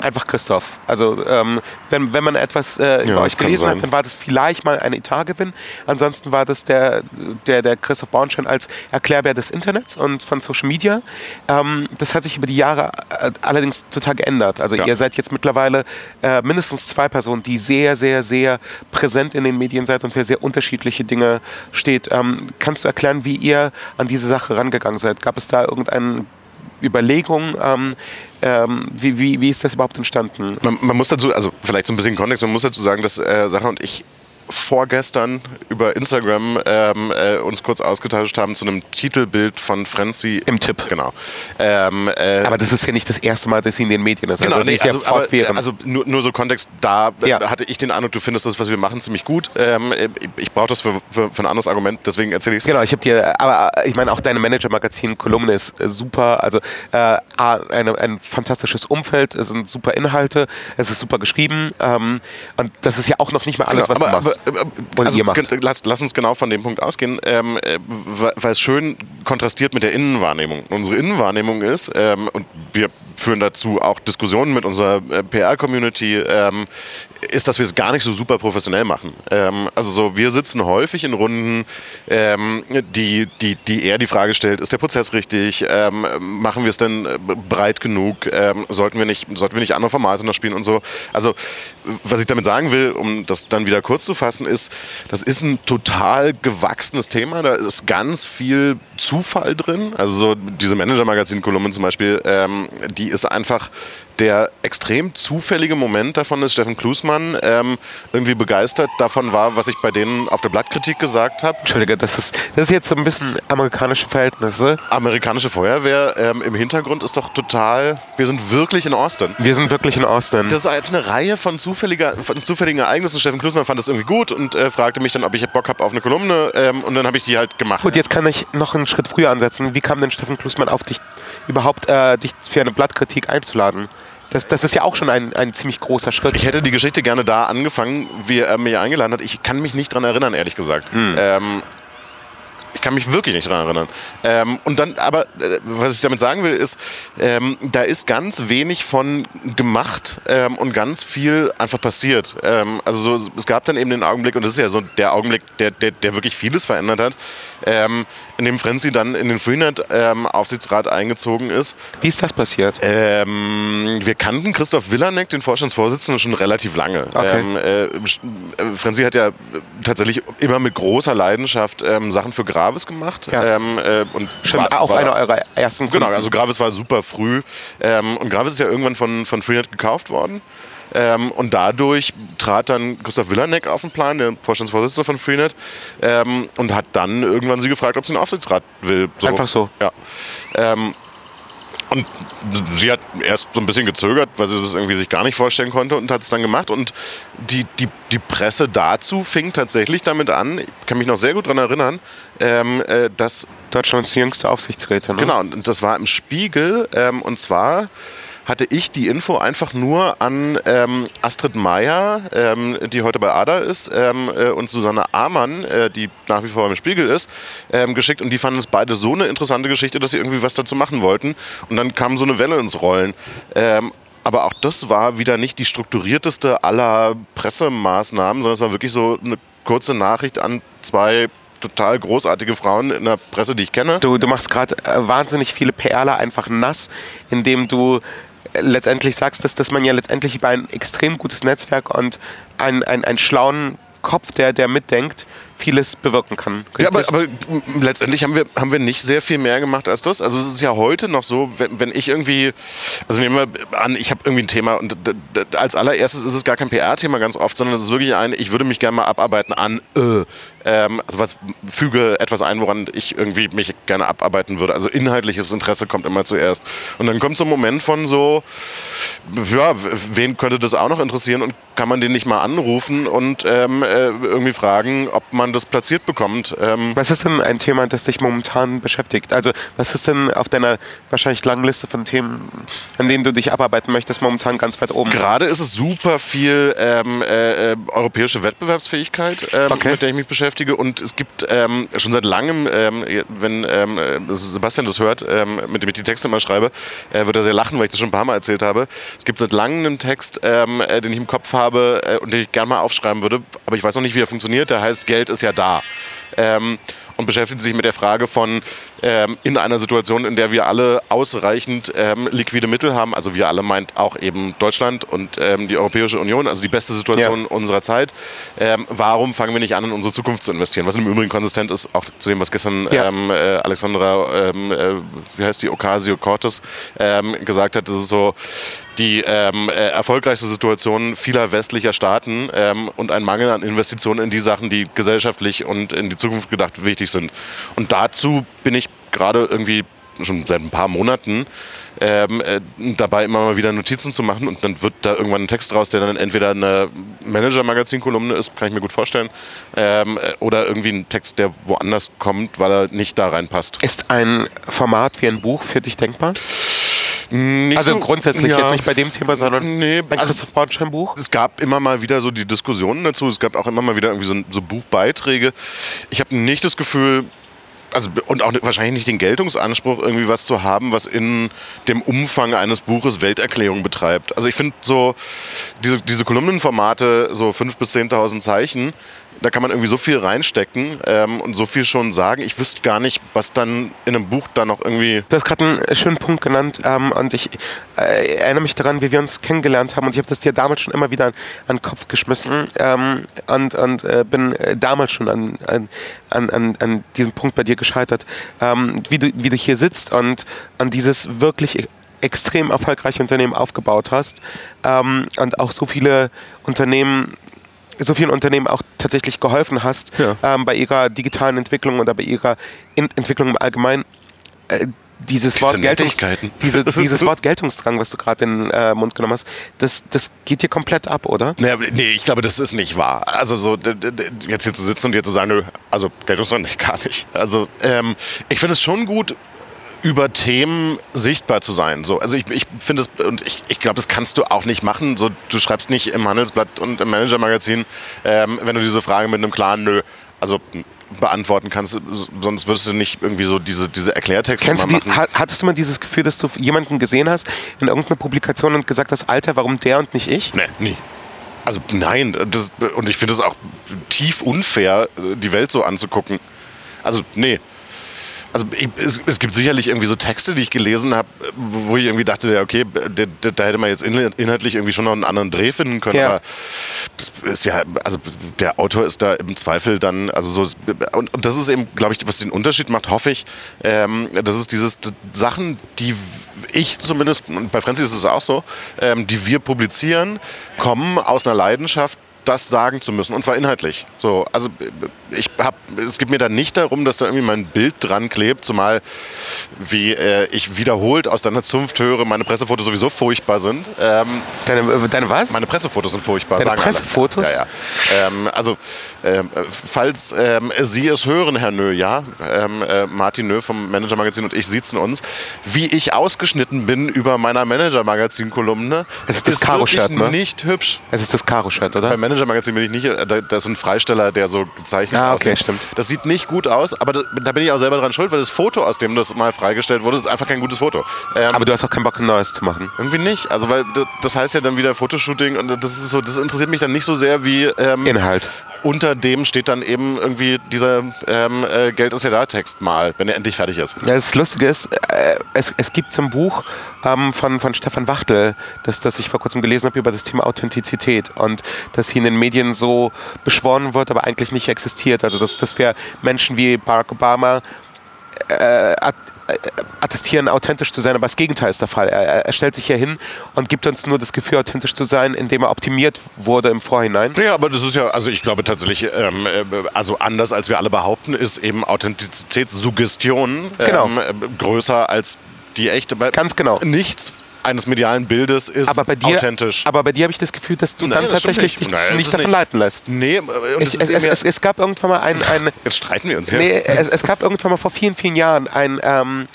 einfach Christoph. Also ähm, wenn, wenn man etwas äh, über Ja, euch gelesen sein. hat, dann war das vielleicht mal ein Etatgewinn. Ansonsten war das der, der, der Christoph Bornstein als Erklärbär des Internets und von Social Media. Ähm, das hat sich über die Jahre äh, allerdings total geändert. Also Ja. ihr seid jetzt mittlerweile äh, mindestens zwei Personen, die sehr, sehr, sehr präsent in den Medien seid und für sehr unterschiedliche Dinge steht. Ähm, kannst du erklären, wie ihr an diese Sache rangegangen seid? Gab es da irgendeine Überlegung? Ähm, ähm, wie, wie, wie ist das überhaupt entstanden? Man, man muss dazu, also vielleicht so ein bisschen Kontext, man muss dazu sagen, dass äh, Sarah und ich vorgestern über Instagram ähm, äh, uns kurz ausgetauscht haben zu einem Titelbild von Frenzy. Im Tipp. Genau. Ähm, äh, Aber das ist ja nicht das erste Mal, dass sie in den Medien ist. Genau, also nee, ist ja also, aber, fortwährend. also nur, nur so Kontext, da äh, Ja. hatte ich den Eindruck, du findest das, was wir machen, ziemlich gut. Ähm, äh, ich brauche das für, für, für ein anderes Argument, deswegen erzähle ich es. Genau, ich habe dir, aber äh, ich meine auch deine Manager-Magazin-Kolumne ist super. Also äh, eine, ein fantastisches Umfeld, es sind super Inhalte, es ist super geschrieben ähm, und das ist ja auch noch nicht mal alles, Genau, was aber, du machst. aber, aber, Oder also, ihr macht. Lass, lass uns genau von dem Punkt ausgehen, ähm, äh, weil es schön kontrastiert mit der Innenwahrnehmung. Unsere Innenwahrnehmung ist, ähm, und führen dazu auch Diskussionen mit unserer äh, PR-Community, ähm, ist, dass wir es gar nicht so super professionell machen. Ähm, also so, wir sitzen häufig in Runden, ähm, die, die, die eher die Frage stellt, ist der Prozess richtig? Ähm, machen wir es denn äh, breit genug? Ähm, sollten, wir nicht, sollten wir nicht andere Formate noch spielen und so? Also, was ich damit sagen will, um das dann wieder kurz zu fassen, ist, das ist ein total gewachsenes Thema. Da ist ganz viel Zufall drin. Also so diese Manager-Magazin-Kolumne zum Beispiel, ähm, die ist einfach der extrem zufällige Moment davon ist, Steffen Klusmann ähm, irgendwie begeistert davon war, was ich bei denen auf der Blattkritik gesagt habe. Entschuldige, das ist, das ist jetzt so ein bisschen amerikanische Verhältnisse. Amerikanische Feuerwehr ähm, im Hintergrund ist doch total. Wir sind wirklich in Austin. Wir sind wirklich in Austin. Das ist halt eine Reihe von, zufälliger, von zufälligen Ereignissen. Steffen Klusmann fand das irgendwie gut und äh, fragte mich dann, ob ich Bock habe auf eine Kolumne. Ähm, und dann habe ich die halt gemacht. Gut, jetzt kann ich noch einen Schritt früher ansetzen. Wie kam denn Steffen Klusmann auf dich, überhaupt äh, dich für eine Blattkritik einzuladen? Das, das ist ja auch schon ein, ein ziemlich großer Schritt. Ich hätte die Geschichte gerne da angefangen, wie er mich eingeladen hat. Ich kann mich nicht dran erinnern, ehrlich gesagt. Ähm, ich kann mich wirklich nicht dran erinnern. Ähm, und dann, aber äh, was ich damit sagen will, ist, ähm, da ist ganz wenig von gemacht ähm, und ganz viel einfach passiert. Ähm, also so, es gab dann eben den Augenblick, und das ist ja so der Augenblick, der, der, der wirklich vieles verändert hat, ähm, in dem Frenzy dann in den Freenet ähm, Aufsichtsrat eingezogen ist. Wie ist das passiert? Ähm, wir kannten Christoph Willaneck, den Vorstandsvorsitzenden, schon relativ lange. Okay. Ähm, äh, äh, Frenzy hat ja tatsächlich immer mit großer Leidenschaft ähm, Sachen für Gravis gemacht. Ja. Ähm, äh, und Stimmt, war- auch war- einer eurer ersten Genau, Kunden. also Gravis war super früh. Und Gravis ist ja irgendwann von, von Freenet gekauft worden. Ähm, und dadurch trat dann Christoph Willaneck auf den Plan, der Vorstandsvorsitzende von Freenet, ähm, und hat dann irgendwann sie gefragt, ob sie einen Aufsichtsrat will. Einfach so. Ja. Ähm, und sie hat erst so ein bisschen gezögert, weil sie es irgendwie sich gar nicht vorstellen konnte und hat es dann gemacht. Und die, die, die Presse dazu fing tatsächlich damit an, ich kann mich noch sehr gut daran erinnern, ähm, äh, dass. Deutschlands jüngste Aufsichtsrätin. Ne? Genau, und das war im Spiegel. Ähm, und zwar hatte ich die Info einfach nur an ähm, Astrid Meyer, ähm, die heute bei ADA ist, ähm, äh, und Susanne Amann, äh, die nach wie vor beim Spiegel ist, ähm, geschickt. Und die fanden es beide so eine interessante Geschichte, dass sie irgendwie was dazu machen wollten. Und dann kam so eine Welle ins Rollen. Ähm, aber auch das war wieder nicht die strukturierteste aller Pressemaßnahmen, sondern es war wirklich so eine kurze Nachricht an zwei total großartige Frauen in der Presse, die ich kenne. Du, du machst gerade äh, wahnsinnig viele PRler einfach nass, indem du letztendlich sagst, dass, dass man ja letztendlich über ein extrem gutes Netzwerk und einen, einen, einen schlauen Kopf, der, der mitdenkt, vieles bewirken kann. Ja, aber, aber, letztendlich haben wir, haben wir nicht sehr viel mehr gemacht als das. Also es ist ja heute noch so, wenn, wenn ich irgendwie, also nehmen wir an, ich habe irgendwie ein Thema und als allererstes ist es gar kein PR-Thema ganz oft, sondern es ist wirklich ein, ich würde mich gerne mal abarbeiten an, äh, ähm, also was füge etwas ein, woran ich irgendwie mich gerne abarbeiten würde. Also inhaltliches Interesse kommt immer zuerst. Und dann kommt so ein Moment von so, ja, wen könnte das auch noch interessieren und kann man den nicht mal anrufen und ähm, äh, irgendwie fragen, ob man das platziert bekommt. Ähm was ist denn ein Thema, das dich momentan beschäftigt? Also was ist denn auf deiner wahrscheinlich langen Liste von Themen, an denen du dich abarbeiten möchtest, momentan ganz weit oben? Gerade ist es super viel ähm, äh, äh europäische Wettbewerbsfähigkeit, ähm, okay. mit der ich mich beschäftige. Und es gibt ähm, schon seit langem, ähm, wenn ähm, Sebastian das hört, mit dem ich die Texte immer schreibe, äh, wird er sehr lachen, weil ich das schon ein paar Mal erzählt habe. Es gibt seit langem einen Text, äh, den ich im Kopf habe äh, und den ich gerne mal aufschreiben würde, aber ich weiß noch nicht, wie er funktioniert. Der heißt Geld ist ja da. Ähm, und beschäftigt sich mit der Frage von ähm, in einer Situation, in der wir alle ausreichend ähm, liquide Mittel haben, also wir alle meint auch eben Deutschland und ähm, die Europäische Union, also die beste Situation ja. unserer Zeit. Ähm, warum fangen wir nicht an, in unsere Zukunft zu investieren? Was im Übrigen konsistent ist, auch zu dem, was gestern ja. Ähm, äh, Alexandra, ähm, äh, wie heißt die, Ocasio-Cortez gesagt hat, das ist so, die ähm, äh, erfolgreichste Situation vieler westlicher Staaten ähm, und ein Mangel an Investitionen in die Sachen, die gesellschaftlich und in die Zukunft gedacht wichtig sind. Und dazu bin ich gerade irgendwie schon seit ein paar Monaten ähm, äh, dabei immer mal wieder Notizen zu machen und dann wird da irgendwann ein Text raus, der dann entweder eine Manager-Magazin-Kolumne ist, kann ich mir gut vorstellen, ähm, äh, oder irgendwie ein Text, der woanders kommt, weil er nicht da reinpasst. Ist ein Format wie ein Buch für dich denkbar? Nicht also so, grundsätzlich ja, jetzt nicht bei dem Thema, sondern nee, ein also Christoph Bornstein Buch? Es gab immer mal wieder so die Diskussionen dazu. Es gab auch immer mal wieder irgendwie so, so Buchbeiträge. Ich habe nicht das Gefühl, also und auch wahrscheinlich nicht den Geltungsanspruch, irgendwie was zu haben, was in dem Umfang eines Buches Welterklärung betreibt. Also ich finde so diese, diese Kolumnenformate, so 5.000 bis 10.000 Zeichen, da kann man irgendwie so viel reinstecken ähm, und so viel schon sagen. Ich wüsste gar nicht, was dann in einem Buch da noch irgendwie. Du hast gerade einen schönen Punkt genannt ähm, und ich äh, erinnere mich daran, wie wir uns kennengelernt haben und ich habe das dir damals schon immer wieder an, an den Kopf geschmissen ähm, und, und äh, bin äh, damals schon an, an, an, an diesem Punkt bei dir gescheitert, ähm, wie, du, wie du hier sitzt und an dieses wirklich extrem erfolgreiche Unternehmen aufgebaut hast ähm, und auch so viele Unternehmen so vielen Unternehmen auch tatsächlich geholfen hast ja. ähm, bei ihrer digitalen Entwicklung oder bei ihrer In Entwicklung im Allgemeinen. Äh, dieses Wort, Geltungs [LAUGHS] diese, dieses Wort Geltungsdrang, was du gerade in den äh, Mund genommen hast, das, das geht dir komplett ab, oder? Naja, nee, ich glaube, das ist nicht wahr. Also so jetzt hier zu sitzen und dir zu sagen, nö, also Geltungsdrang nicht, gar nicht. Also ähm, ich finde es schon gut, über Themen sichtbar zu sein. So, also ich, ich finde es, und ich, ich glaube, das kannst du auch nicht machen. So, du schreibst nicht im Handelsblatt und im Manager-Magazin, ähm, wenn du diese Frage mit einem klaren Nö, also beantworten kannst, sonst würdest du nicht irgendwie so diese, diese Erklärtexte Kennst machen. Die, hattest du mal dieses Gefühl, dass du jemanden gesehen hast in irgendeiner Publikation und gesagt hast, Alter, warum der und nicht ich? Nee, nie. Also nein, das, und ich finde es auch tief unfair, die Welt so anzugucken. Also nee, also ich, es, es, gibt sicherlich irgendwie so Texte, die ich gelesen habe, wo ich irgendwie dachte, ja, okay, da, da hätte man jetzt inhaltlich irgendwie schon noch einen anderen Dreh finden können. Ja. Aber ist ja, also der Autor ist da im Zweifel dann, also so, und, und das ist eben, glaube ich, was den Unterschied macht, hoffe ich, ähm, das ist dieses Sachen, die ich zumindest, und bei Francis ist es auch so, ähm, die wir publizieren, kommen aus einer Leidenschaft das sagen zu müssen und zwar inhaltlich. So, also ich hab, es geht mir da nicht darum, dass da irgendwie mein Bild dran klebt, zumal wie äh, ich wiederholt aus deiner Zunft höre, meine Pressefotos sowieso furchtbar sind. Ähm, deine, äh, deine was? Meine Pressefotos sind furchtbar. Deine Pressefotos? Ja, ja. Ähm, also ähm, falls ähm, Sie es hören, Herr Nö, ja, ähm, äh, Martin Nö vom Manager Magazin und ich sitzen uns, wie ich ausgeschnitten bin über meiner Manager Magazin Kolumne. Es ist das Karo-Shirt, ne? nicht hübsch. Es ist das Karo-Shirt, oder? Beim Manager Magazin bin ich nicht, äh, da, das ist ein Freisteller, der so gezeichnet Ah, okay, aussieht. stimmt. Das sieht nicht gut aus, aber das, da bin ich auch selber dran schuld, weil das Foto, aus dem das mal freigestellt wurde, ist einfach kein gutes Foto. Ähm, Aber du hast auch keinen Bock, ein neues zu machen. irgendwie nicht. Also weil das, das heißt ja dann wieder Fotoshooting und das ist so, das interessiert mich dann nicht so sehr wie ähm, Inhalt. unter dem steht dann eben irgendwie dieser ähm, äh, Geld ist ja da Text mal, wenn er endlich fertig ist. Ja, das Lustige ist, äh, es, es gibt ein Buch ähm, von, von Stefan Wachtel, das, das ich vor kurzem gelesen habe über das Thema Authentizität und dass hier in den Medien so beschworen wird, aber eigentlich nicht existiert. Also dass, dass wir Menschen wie Barack Obama äh, attestieren, authentisch zu sein, aber das Gegenteil ist der Fall. Er, er stellt sich hier hin und gibt uns nur das Gefühl, authentisch zu sein, indem er optimiert wurde im Vorhinein. Ja, aber das ist ja, also ich glaube tatsächlich, ähm, äh, also anders als wir alle behaupten, ist eben Authentizitätssuggestion Genau. ähm, äh, größer als die echte. Ganz genau. Nichts eines medialen Bildes ist Aber bei dir, authentisch. aber bei dir habe ich das Gefühl, dass du Nein, dann das tatsächlich nicht. dich Nein, nicht davon nicht. leiten lässt. nee, äh, und Es, es es, es, es, gab irgendwann mal ein, ein jetzt streiten wir uns hier. nee, es, es gab irgendwann mal vor vielen, vielen Jahren ein, ähm,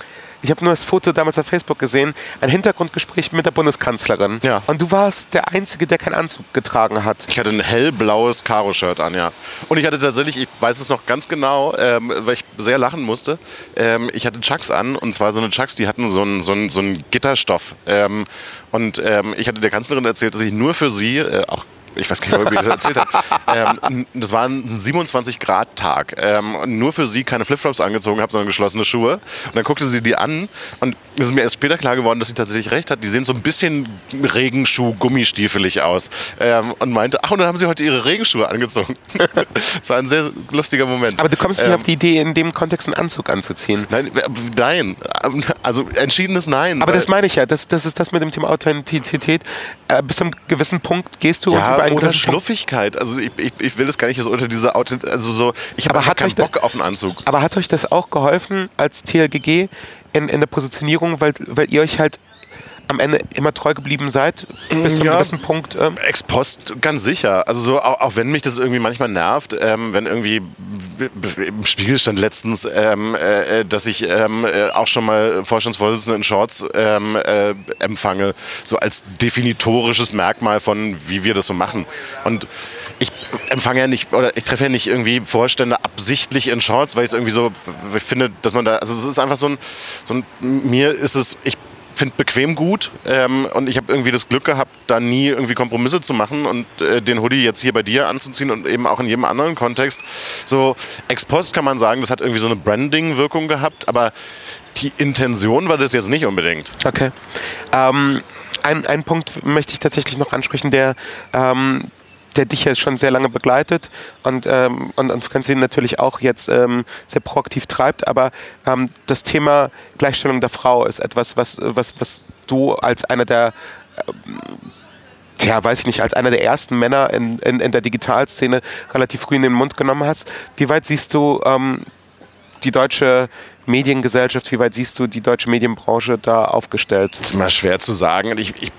ich habe nur das Foto damals auf Facebook gesehen, ein Hintergrundgespräch mit der Bundeskanzlerin. Ja. Und du warst der Einzige, der keinen Anzug getragen hat. Ich hatte ein hellblaues Karo-Shirt an, ja. Und ich hatte tatsächlich, ich weiß es noch ganz genau, ähm, weil ich sehr lachen musste. Ähm, ich hatte Chucks an und zwar so eine Chucks, die hatten so einen so einen- so einen Gitterstoff. Ähm, und ähm, ich hatte der Kanzlerin erzählt, dass ich nur für sie, äh, auch ich weiß gar nicht, ob ich das erzählt habe. [LAUGHS] Ähm, das war ein 27-Grad-Tag. Ähm, und nur für sie keine Flipflops angezogen habe, sondern geschlossene Schuhe. Und dann guckte sie die an und es ist mir erst später klar geworden, dass sie tatsächlich recht hat. Die sehen so ein bisschen Regenschuh-Gummistiefelig aus. Ähm, und meinte, ach, und dann haben sie heute ihre Regenschuhe angezogen. [LAUGHS] das war ein sehr lustiger Moment. Aber du kommst nicht Ähm, auf die Idee, in dem Kontext einen Anzug anzuziehen. Nein, äh, nein. Ähm, Also entschiedenes Nein. Aber das meine ich ja, das, das ist das mit dem Thema Authentizität. Äh, bis zu einem gewissen Punkt gehst du ja, einen oder Schluffigkeit. Also ich, ich, ich will das gar nicht so unter diese Authent also so. Ich habe hat keinen Bock auf einen Anzug. Aber hat euch das auch geholfen als TLGG in, in der Positionierung, weil, weil ihr euch halt am Ende immer treu geblieben seid, bis zu einem Ja. gewissen Punkt? Ähm, Ex post ganz sicher. Also so, auch, auch wenn mich das irgendwie manchmal nervt, ähm, wenn irgendwie im Spiegel stand letztens, ähm, äh, dass ich ähm, äh, auch schon mal Vorstandsvorsitzende in Shorts ähm, äh, empfange, so als definitorisches Merkmal von, wie wir das so machen. Und ich empfange ja nicht, oder ich treffe ja nicht irgendwie Vorstände absichtlich in Shorts, weil ich es irgendwie so ich finde, dass man da, also es ist einfach so ein, so ein mir ist es, ich finde bequem gut ähm, und ich habe irgendwie das Glück gehabt, da nie irgendwie Kompromisse zu machen und äh, den Hoodie jetzt hier bei dir anzuziehen und eben auch in jedem anderen Kontext. So ex post kann man sagen, das hat irgendwie so eine Branding-Wirkung gehabt, aber die Intention war das jetzt nicht unbedingt. Okay. Ähm, ein, einen Punkt möchte ich tatsächlich noch ansprechen, der, ähm, der dich ja schon sehr lange begleitet und, ähm, und, und Franzin natürlich auch jetzt ähm, sehr proaktiv treibt, aber ähm, das Thema Gleichstellung der Frau ist etwas, was, was, was du als einer der Tja, weiß ich nicht, als einer der ersten Männer in, in, in der Digitalszene relativ früh in den Mund genommen hast. Wie weit siehst du ähm, die deutsche Mediengesellschaft, wie weit siehst du die deutsche Medienbranche da aufgestellt? ist immer schwer zu sagen. Ich, ich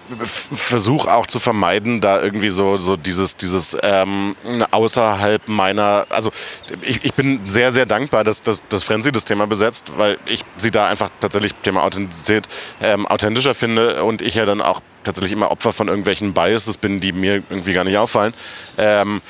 versuche auch zu vermeiden, da irgendwie so, so dieses, dieses ähm, außerhalb meiner. Also ich, ich bin sehr, sehr dankbar, dass, dass, dass Frenzy das Thema besetzt, weil ich sie da einfach tatsächlich Thema Authentizität ähm, authentischer finde und ich ja dann auch tatsächlich immer Opfer von irgendwelchen Biases bin, die mir irgendwie gar nicht auffallen. Ähm,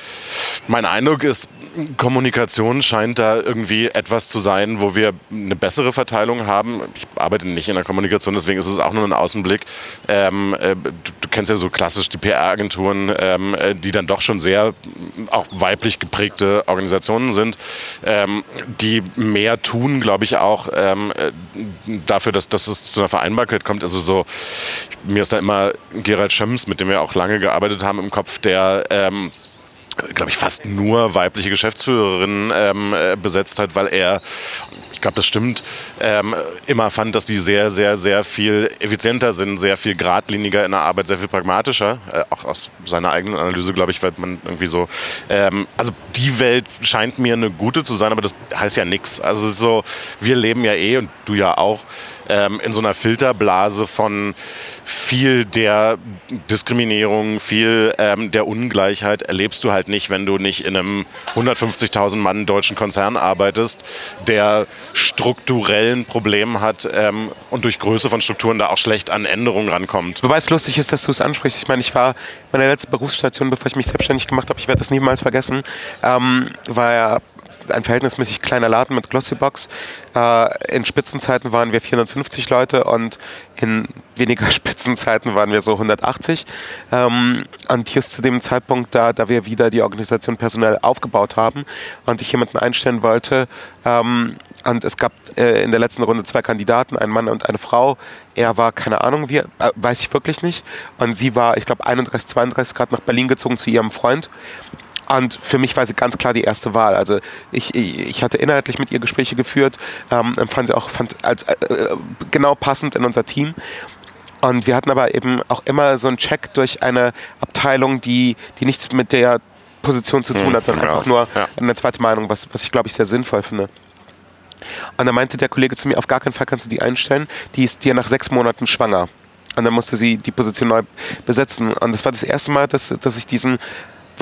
mein Eindruck ist, Kommunikation scheint da irgendwie etwas zu sein, wo wir eine bessere Verteilung haben. Ich arbeite nicht in der Kommunikation, deswegen ist es auch nur ein Außenblick. Ähm, äh, du, du kennst ja so klassisch die PR-Agenturen, ähm, äh, die dann doch schon sehr mm, auch weiblich geprägte Organisationen sind, ähm, die mehr tun, glaube ich, auch ähm, äh, dafür, dass, dass es zu einer Vereinbarkeit kommt. Also so, mir ist da immer Gerald Schöms, mit dem wir auch lange gearbeitet haben, im Kopf, der ähm, glaube ich, fast nur weibliche Geschäftsführerinnen ähm, äh, besetzt hat, weil er ich glaube, das stimmt, ähm, immer fand, dass die sehr, sehr, sehr viel effizienter sind, sehr viel geradliniger in der Arbeit, sehr viel pragmatischer. Äh, auch aus seiner eigenen Analyse, glaube ich, weil man irgendwie so. Ähm, also die Welt scheint mir eine gute zu sein, aber das heißt ja nichts. Also es ist so, wir leben ja eh und du ja auch ähm, in so einer Filterblase von viel der Diskriminierung, viel ähm, der Ungleichheit erlebst du halt nicht, wenn du nicht in einem 150.000 Mann deutschen Konzern arbeitest, der strukturellen Problemen hat ähm, und durch Größe von Strukturen da auch schlecht an Änderungen rankommt. Wobei es lustig ist, dass du es ansprichst. Ich meine, ich war meine letzte Berufsstation, bevor ich mich selbstständig gemacht habe, ich werde das niemals vergessen, ähm, war ja ein verhältnismäßig kleiner Laden mit Glossybox. Äh, in Spitzenzeiten waren wir 450 Leute und in weniger [LAUGHS] Spitzenzeiten waren wir so 180. Ähm, und just zu dem Zeitpunkt, da, da wir wieder die Organisation personell aufgebaut haben und ich jemanden einstellen wollte, ähm, und es gab äh, in der letzten Runde zwei Kandidaten, ein Mann und eine Frau. Er war, keine Ahnung, wie, äh, weiß ich wirklich nicht. Und sie war, ich glaube, 31, 32 Grad nach Berlin gezogen zu ihrem Freund. Und für mich war sie ganz klar die erste Wahl. Also ich, ich, ich hatte inhaltlich mit ihr Gespräche geführt, ähm, empfand sie auch fand als äh, äh, genau passend in unser Team. Und wir hatten aber eben auch immer so einen Check durch eine Abteilung, die, die nichts mit der Position zu tun hm, hat, sondern ja, einfach nur ja. eine zweite Meinung, was, was ich glaube ich sehr sinnvoll finde. Und dann meinte der Kollege zu mir, auf gar keinen Fall kannst du die einstellen, die ist dir nach sechs Monaten schwanger. Und dann musste sie die Position neu besetzen. Und das war das erste Mal, dass, dass ich diesen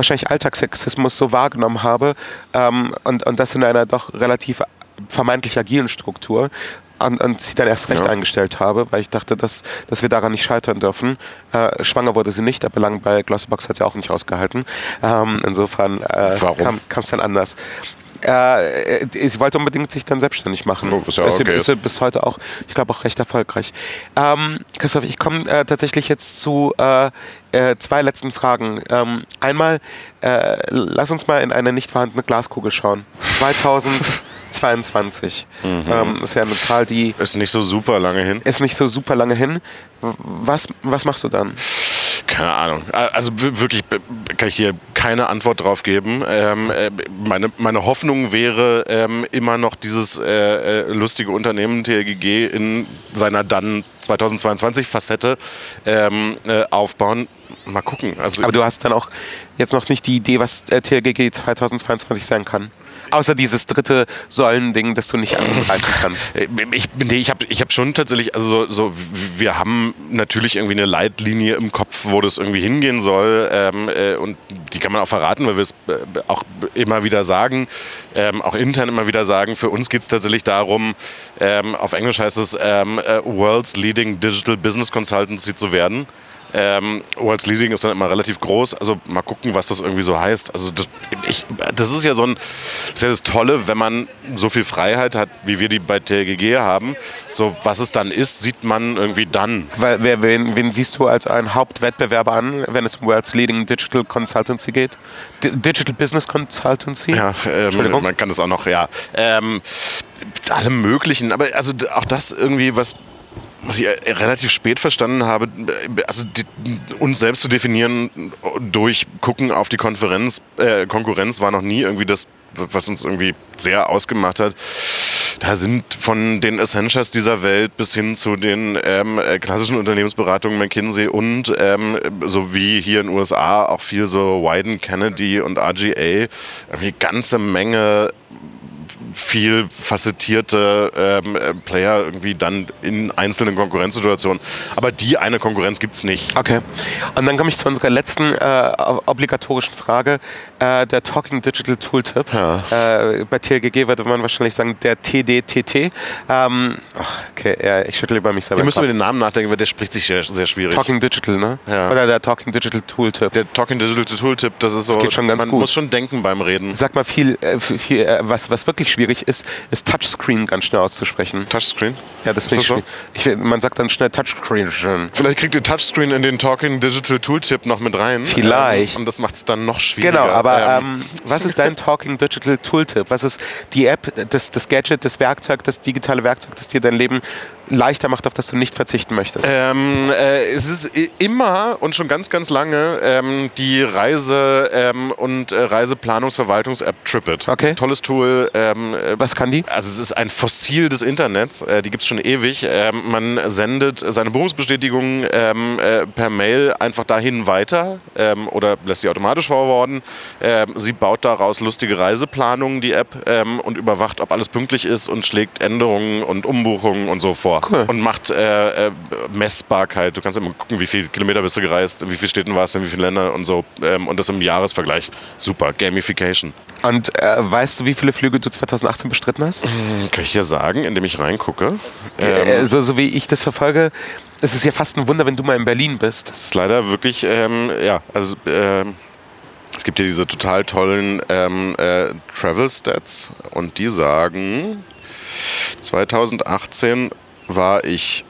wahrscheinlich Alltagssexismus so wahrgenommen habe ähm, und, und das in einer doch relativ vermeintlich agilen Struktur und, und sie dann erst recht ja. eingestellt habe, weil ich dachte, dass, dass wir daran nicht scheitern dürfen. Äh, schwanger wurde sie nicht, aber lang bei Glossybox hat sie auch nicht ausgehalten. Ähm, insofern äh, kam es dann anders äh, sie wollte unbedingt sich dann selbstständig machen. Oh, ist ja okay. ist, ist bis heute auch, ich glaube, auch recht erfolgreich. Ähm, Christoph, ich komme äh, tatsächlich jetzt zu äh, äh, zwei letzten Fragen. Ähm, einmal, äh, lass uns mal in eine nicht vorhandene Glaskugel schauen. 2022 [LAUGHS] mhm. ähm, ist ja eine Zahl, die... Ist nicht so super lange hin. Ist nicht so super lange hin. Was, was machst du dann? Keine Ahnung. Also wirklich kann ich hier keine Antwort drauf geben. Ähm, äh, meine, meine Hoffnung wäre ähm, immer noch dieses äh, äh lustige Unternehmen TLGG in seiner dann 2022 Facette ähm, äh, aufbauen. Mal gucken. Also, Aber du hast dann auch jetzt noch nicht die Idee, was äh, TLGG 2022 sein kann. Außer dieses dritte Säulending, das du nicht anreißen kannst. Äh, ich, nee, ich habe ich hab schon tatsächlich, also so, so, wir haben natürlich irgendwie eine Leitlinie im Kopf, wo das irgendwie hingehen soll. Ähm, äh, und die kann man auch verraten, weil wir es äh, auch immer wieder sagen, ähm, auch intern immer wieder sagen. Für uns geht es tatsächlich darum, ähm, auf Englisch heißt es ähm, uh, World's Leading Digital Business Consultancy zu werden. Ähm, World's Leading ist dann immer relativ groß. Also mal gucken, was das irgendwie so heißt. Also das, ich, das ist ja so ein, das ist ja das Tolle, wenn man so viel Freiheit hat, wie wir die bei TLGG haben. So was es dann ist, sieht man irgendwie dann. Weil, wer, wen, wen siehst du als einen Hauptwettbewerber an, wenn es um World's Leading Digital Consultancy geht? D Digital Business Consultancy? Ja, ähm, man kann das auch noch, ja. Ähm, alle möglichen, aber also auch das irgendwie, was was ich äh, relativ spät verstanden habe, also die, uns selbst zu definieren durch Gucken auf die Konferenz, äh, Konkurrenz war noch nie irgendwie das, was uns irgendwie sehr ausgemacht hat. Da sind von den Essentials dieser Welt bis hin zu den ähm, äh, klassischen Unternehmensberatungen McKinsey und ähm, so wie hier in den USA auch viel so Wyden, Kennedy und RGA eine ganze Menge viel facettierte ähm, äh, Player irgendwie dann in einzelnen Konkurrenzsituationen. Aber die eine Konkurrenz gibt es nicht. Okay. Und dann komme ich zu unserer letzten äh, obligatorischen Frage. Äh, der Talking Digital Tooltip. Ja. Äh, bei TLGG würde man wahrscheinlich sagen, der TDTT. Ähm, okay, ja, ich schüttle über mich selber. Wir müssen über den Namen nachdenken, weil der spricht sich sehr, sehr schwierig. Talking Digital, ne? Ja. Oder der Talking Digital Tooltip. Der Talking Digital Tooltip, das ist so. Das geht schon ganz man gut. muss schon denken beim Reden. Sag mal viel, äh, viel äh, was, was wirklich ziemlich schwierig ist, ist Touchscreen ganz schnell auszusprechen. Touchscreen? Ja, das Ist das so? Ich, man sagt dann schnell Touchscreen. Vielleicht kriegt ihr Touchscreen in den Talking Digital Tooltip noch mit rein. Vielleicht. Ähm, und das macht es dann noch schwieriger. Genau, aber ähm, was ist dein Talking Digital Tooltip? Was ist die App, das, das Gadget, das Werkzeug, das digitale Werkzeug, das dir dein Leben leichter macht, auf das du nicht verzichten möchtest? Ähm, äh, es ist immer und schon ganz, ganz lange ähm, die Reise- ähm, und äh, Reiseplanungsverwaltungs-App TripIt. Okay. Tolles Tool. Ähm, äh, was kann die? Also es ist ein Fossil des Internets, äh, die gibt es schon ewig. Ähm, man sendet seine Buchungsbestätigung ähm, äh, per Mail einfach dahin weiter ähm, oder lässt sie automatisch forwarden. Ähm, sie baut daraus lustige Reiseplanungen, die App, ähm, und überwacht, ob alles pünktlich ist und schlägt Änderungen und Umbuchungen und so vor. Cool. Und macht äh, äh, Messbarkeit. Du kannst immer gucken, wie viele Kilometer bist du gereist, wie viele Städten warst du, in wie viele Länder und so. Und das im Jahresvergleich. Super, Gamification. Und äh, weißt du, wie viele Flüge du 2018 bestritten hast? Kann ich dir sagen, indem ich reingucke. Ähm, Äh, so, so wie ich das verfolge, es ist ja fast ein Wunder, wenn du mal in Berlin bist. Es ist leider wirklich, ähm, ja, also ähm, es gibt hier diese total tollen ähm, äh, Travel Stats und die sagen, 2018 war ich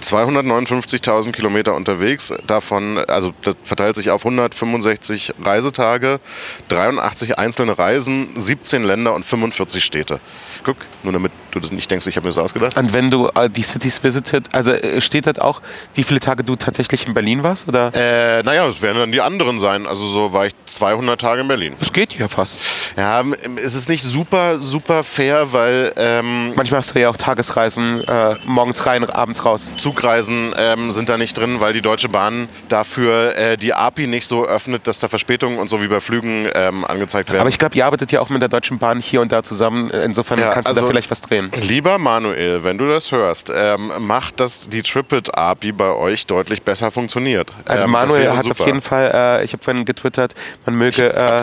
259.000 Kilometer unterwegs, davon, also das verteilt sich auf 165 Reisetage, 83 einzelne Reisen, 17 Länder und 45 Städte. Guck, nur damit du das nicht denkst, ich habe mir das ausgedacht. Und wenn du äh, die Cities visited, also äh, steht dort auch, wie viele Tage du tatsächlich in Berlin warst? Oder? Äh, naja, das werden dann die anderen sein. Also so war ich 200 Tage in Berlin. Es geht ja fast. Ja, es ist nicht super, super fair, weil ähm, Manchmal hast du ja auch Tagesreisen, äh, morgens rein, abends raus. Zugreisen ähm, sind da nicht drin, weil die Deutsche Bahn dafür äh, die API nicht so öffnet, dass da Verspätungen und so wie bei Flügen ähm, angezeigt werden. Aber ich glaube, ihr arbeitet ja auch mit der Deutschen Bahn hier und da zusammen. Insofern Ja, kannst du also- da vielleicht was drehen. Lieber Manuel, wenn du das hörst, ähm, macht, dass die TripIt-API bei euch deutlich besser funktioniert. Also ähm, Manuel hat super. auf jeden Fall, äh, ich habe vorhin getwittert, man möge äh,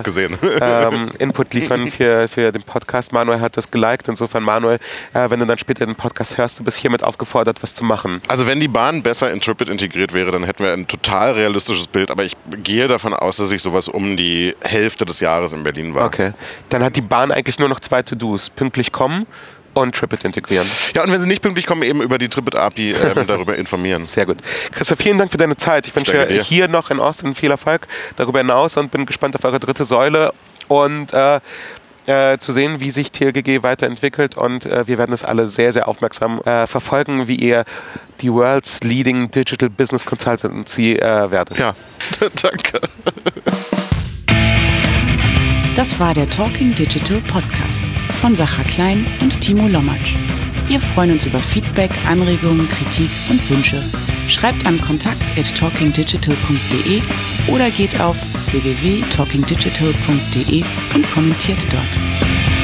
ähm, [LAUGHS] Input liefern für, für den Podcast. Manuel hat das geliked. Insofern, Manuel, äh, wenn du dann später den Podcast hörst, du bist hiermit aufgefordert, was zu machen. Also wenn die Bahn besser in TripIt integriert wäre, dann hätten wir ein total realistisches Bild. Aber ich gehe davon aus, dass ich sowas um die Hälfte des Jahres in Berlin war. Okay. Dann hat die Bahn eigentlich nur noch zwei To-Dos. Pünktlich kommen und Tripit integrieren. Ja, und wenn sie nicht pünktlich kommen, eben über die TripIt-API ähm, [LAUGHS] darüber informieren. Sehr gut. Christoph, vielen Dank für deine Zeit. Ich wünsche hier noch in Austin viel Erfolg darüber hinaus und bin gespannt auf eure dritte Säule und äh, äh, zu sehen, wie sich TLGG weiterentwickelt. Und äh, wir werden es alle sehr, sehr aufmerksam äh, verfolgen, wie ihr die World's Leading Digital Business Consultancy äh, werdet. Ja, [LAUGHS] danke. Das war der Talking Digital Podcast von Sacha Klein und Timo Lommatsch. Wir freuen uns über Feedback, Anregungen, Kritik und Wünsche. Schreibt an kontakt at talkingdigital.de oder geht auf www.talkingdigital.de und kommentiert dort.